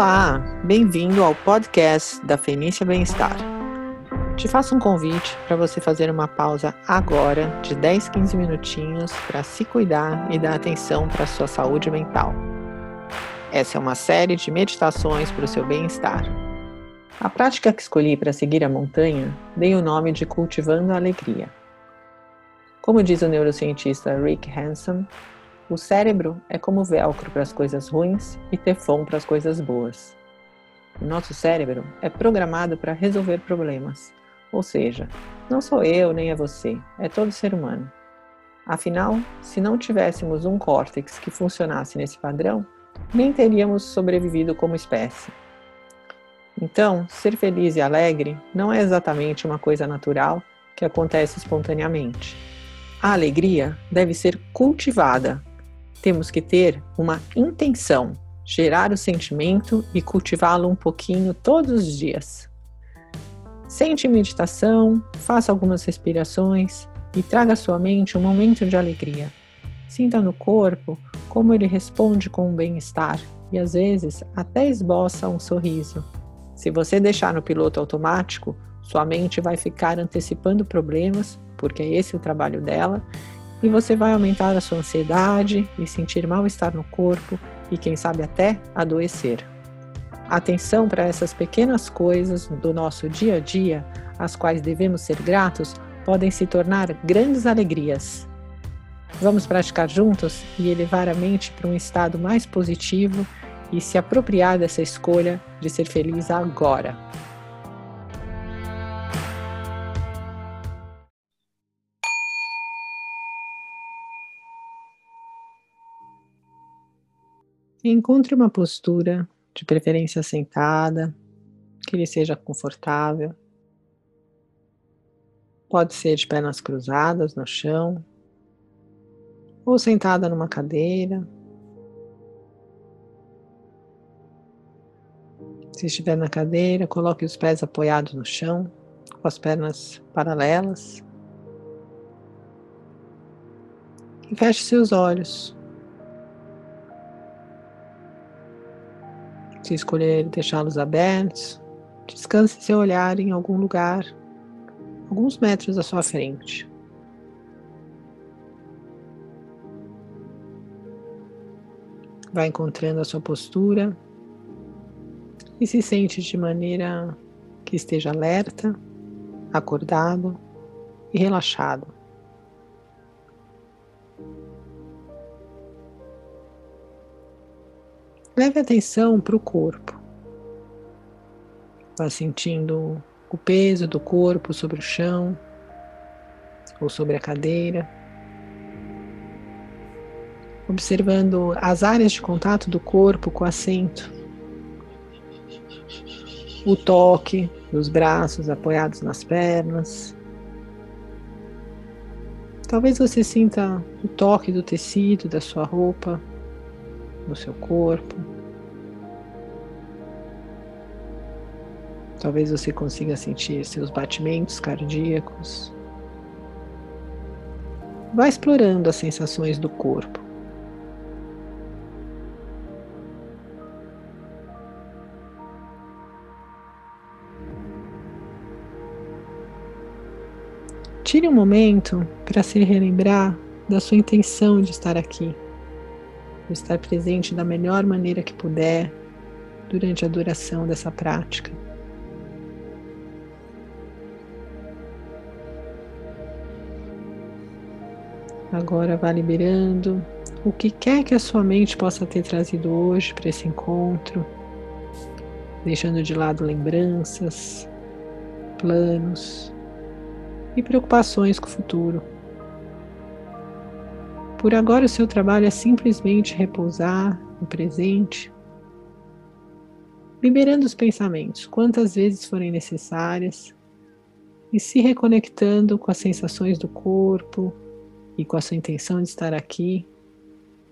Olá, bem-vindo ao podcast da Fenícia Bem-Estar. Te faço um convite para você fazer uma pausa agora de 10, 15 minutinhos para se cuidar e dar atenção para a sua saúde mental. Essa é uma série de meditações para o seu bem-estar. A prática que escolhi para seguir a montanha dei o nome de Cultivando a Alegria. Como diz o neurocientista Rick Hanson, o cérebro é como velcro para as coisas ruins e teflon para as coisas boas. O nosso cérebro é programado para resolver problemas, ou seja, não sou eu nem é você, é todo ser humano. Afinal, se não tivéssemos um córtex que funcionasse nesse padrão, nem teríamos sobrevivido como espécie. Então, ser feliz e alegre não é exatamente uma coisa natural que acontece espontaneamente. A alegria deve ser cultivada temos que ter uma intenção, gerar o sentimento e cultivá-lo um pouquinho todos os dias. Sente meditação, faça algumas respirações e traga à sua mente um momento de alegria. Sinta no corpo como ele responde com um bem-estar e às vezes até esboça um sorriso. Se você deixar no piloto automático, sua mente vai ficar antecipando problemas, porque é esse o trabalho dela, e você vai aumentar a sua ansiedade e sentir mal-estar no corpo e, quem sabe, até adoecer. Atenção para essas pequenas coisas do nosso dia a dia, às quais devemos ser gratos, podem se tornar grandes alegrias. Vamos praticar juntos e elevar a mente para um estado mais positivo e se apropriar dessa escolha de ser feliz agora. Encontre uma postura, de preferência sentada, que lhe seja confortável. Pode ser de pernas cruzadas no chão, ou sentada numa cadeira. Se estiver na cadeira, coloque os pés apoiados no chão, com as pernas paralelas. E feche seus olhos. Se escolher deixá-los abertos, descanse seu olhar em algum lugar, alguns metros à sua frente. Vai encontrando a sua postura e se sente de maneira que esteja alerta, acordado e relaxado. Leve atenção para o corpo. Vá sentindo o peso do corpo sobre o chão ou sobre a cadeira. Observando as áreas de contato do corpo com o assento. O toque dos braços apoiados nas pernas. Talvez você sinta o toque do tecido da sua roupa no seu corpo. Talvez você consiga sentir seus batimentos cardíacos. Vá explorando as sensações do corpo. Tire um momento para se relembrar da sua intenção de estar aqui estar presente da melhor maneira que puder durante a duração dessa prática. Agora vá liberando o que quer que a sua mente possa ter trazido hoje para esse encontro, deixando de lado lembranças, planos e preocupações com o futuro. Por agora, o seu trabalho é simplesmente repousar no presente, liberando os pensamentos quantas vezes forem necessárias e se reconectando com as sensações do corpo e com a sua intenção de estar aqui,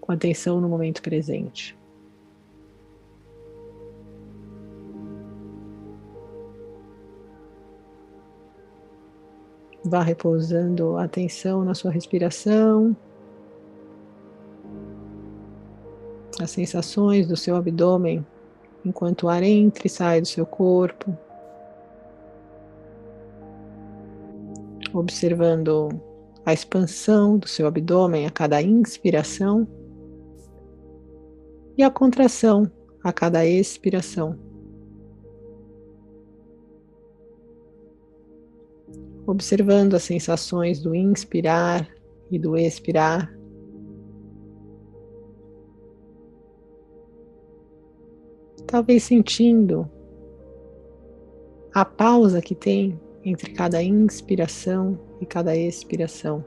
com atenção no momento presente. Vá repousando a atenção na sua respiração. as sensações do seu abdômen enquanto o ar entra e sai do seu corpo. Observando a expansão do seu abdômen a cada inspiração e a contração a cada expiração. Observando as sensações do inspirar e do expirar. Talvez sentindo a pausa que tem entre cada inspiração e cada expiração.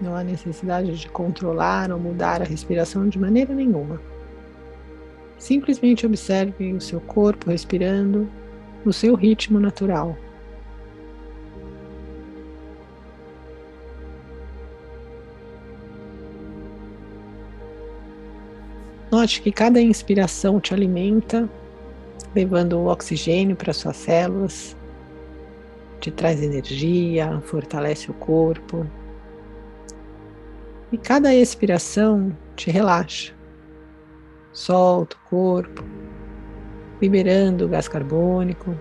Não há necessidade de controlar ou mudar a respiração de maneira nenhuma. Simplesmente observe o seu corpo respirando no seu ritmo natural. Note que cada inspiração te alimenta, levando o oxigênio para suas células, te traz energia, fortalece o corpo, e cada expiração te relaxa. Solta o corpo, liberando o gás carbônico.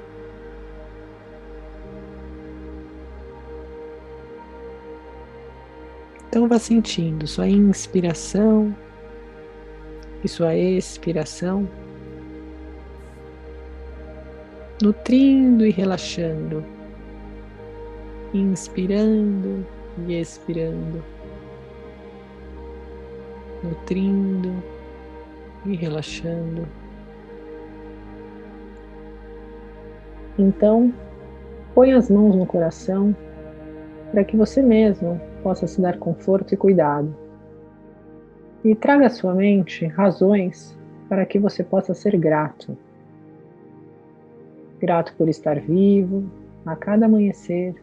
Então vá sentindo sua inspiração e sua expiração, nutrindo e relaxando, inspirando e expirando nutrindo e relaxando. Então, põe as mãos no coração para que você mesmo possa se dar conforto e cuidado. E traga à sua mente razões para que você possa ser grato. Grato por estar vivo a cada amanhecer.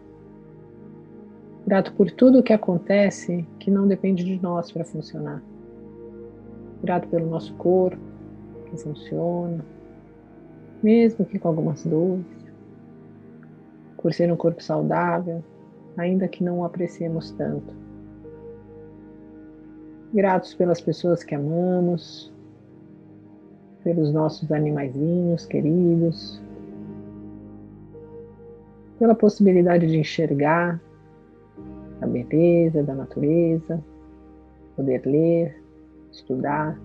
Grato por tudo o que acontece que não depende de nós para funcionar grato pelo nosso corpo que funciona, mesmo que com algumas dores, por ser um corpo saudável, ainda que não o apreciemos tanto. Gratos pelas pessoas que amamos, pelos nossos animaizinhos queridos, pela possibilidade de enxergar a beleza da natureza, poder ler, estudar,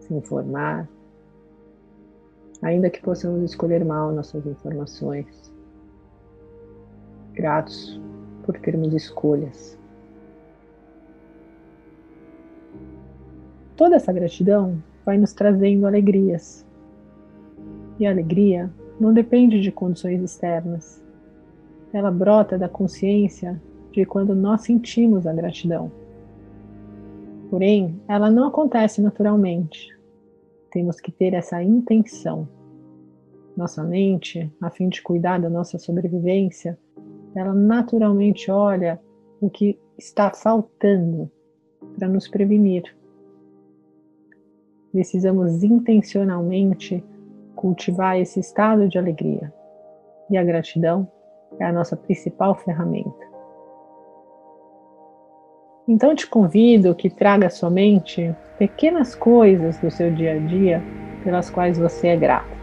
se informar, ainda que possamos escolher mal nossas informações. Gratos por termos escolhas. Toda essa gratidão vai nos trazendo alegrias. E a alegria não depende de condições externas. Ela brota da consciência de quando nós sentimos a gratidão. Porém, ela não acontece naturalmente. Temos que ter essa intenção. Nossa mente, a fim de cuidar da nossa sobrevivência, ela naturalmente olha o que está faltando para nos prevenir. Precisamos intencionalmente cultivar esse estado de alegria. E a gratidão é a nossa principal ferramenta. Então te convido que traga à sua mente pequenas coisas do seu dia a dia pelas quais você é grato.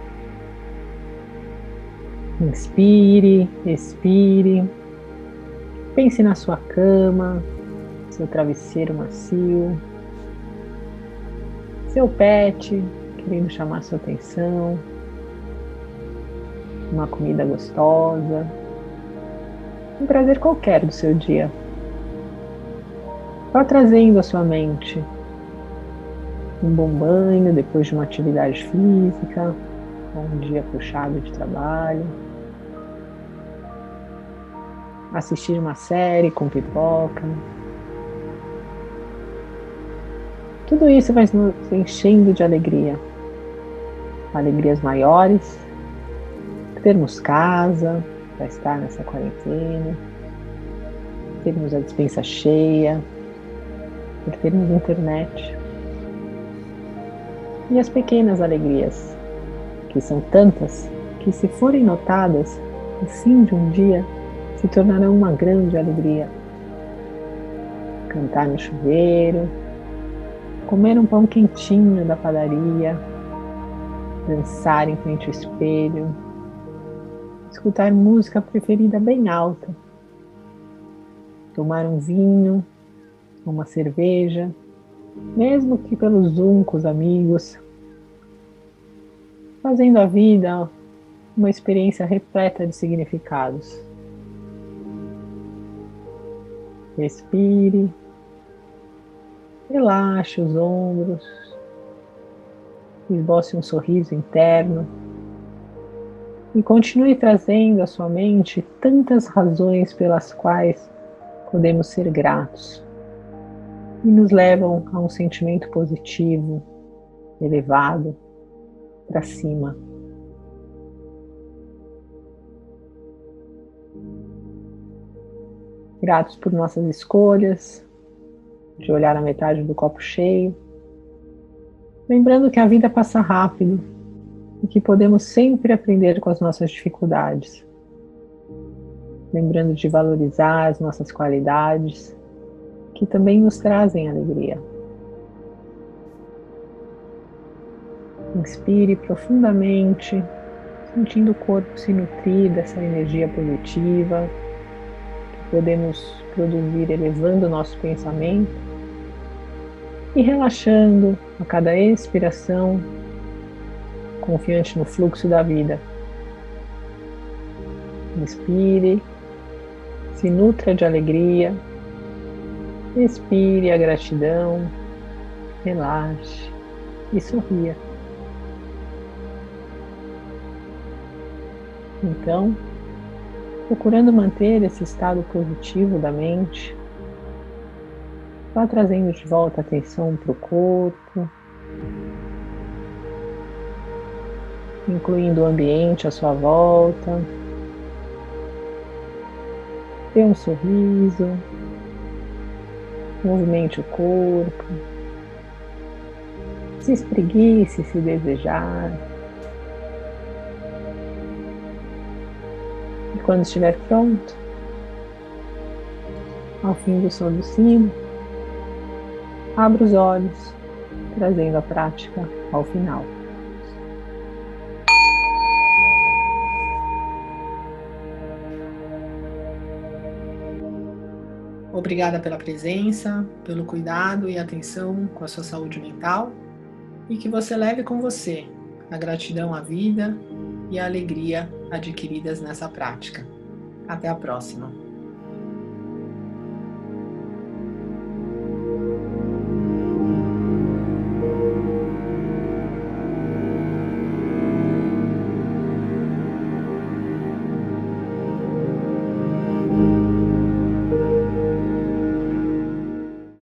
Inspire, expire. Pense na sua cama, seu travesseiro macio, seu pet querendo chamar sua atenção, uma comida gostosa, um prazer qualquer do seu dia. Vá trazendo à sua mente um bom banho depois de uma atividade física, um dia puxado de trabalho, assistir uma série com pipoca. Tudo isso vai nos enchendo de alegria. Alegrias maiores, termos casa para estar nessa quarentena, termos a dispensa cheia, por termos internet. E as pequenas alegrias, que são tantas que, se forem notadas, no fim de um dia se tornarão uma grande alegria. Cantar no chuveiro, comer um pão quentinho da padaria, dançar em frente ao espelho, escutar música preferida bem alta, tomar um vinho, uma cerveja, mesmo que pelo Zoom com os amigos, fazendo a vida uma experiência repleta de significados. Respire, relaxe os ombros, esboce um sorriso interno e continue trazendo à sua mente tantas razões pelas quais podemos ser gratos e nos levam a um sentimento positivo, elevado, para cima. Gratos por nossas escolhas, de olhar a metade do copo cheio, lembrando que a vida passa rápido e que podemos sempre aprender com as nossas dificuldades. Lembrando de valorizar as nossas qualidades, que também nos trazem alegria. Inspire profundamente, sentindo o corpo se nutrir dessa energia positiva que podemos produzir elevando o nosso pensamento e relaxando a cada expiração, confiante no fluxo da vida. Inspire, se nutra de alegria, expire a gratidão, relaxe e sorria. Então, procurando manter esse estado positivo da mente, vá trazendo de volta a atenção para o corpo, incluindo o ambiente à sua volta. Dê um sorriso, movimente o corpo, se espreguice se desejar. quando estiver pronto, ao fim do som do sino, abra os olhos, trazendo a prática ao final. Obrigada pela presença, pelo cuidado e atenção com a sua saúde mental e que você leve com você a gratidão à vida e a alegria adquiridas nessa prática. Até a próxima!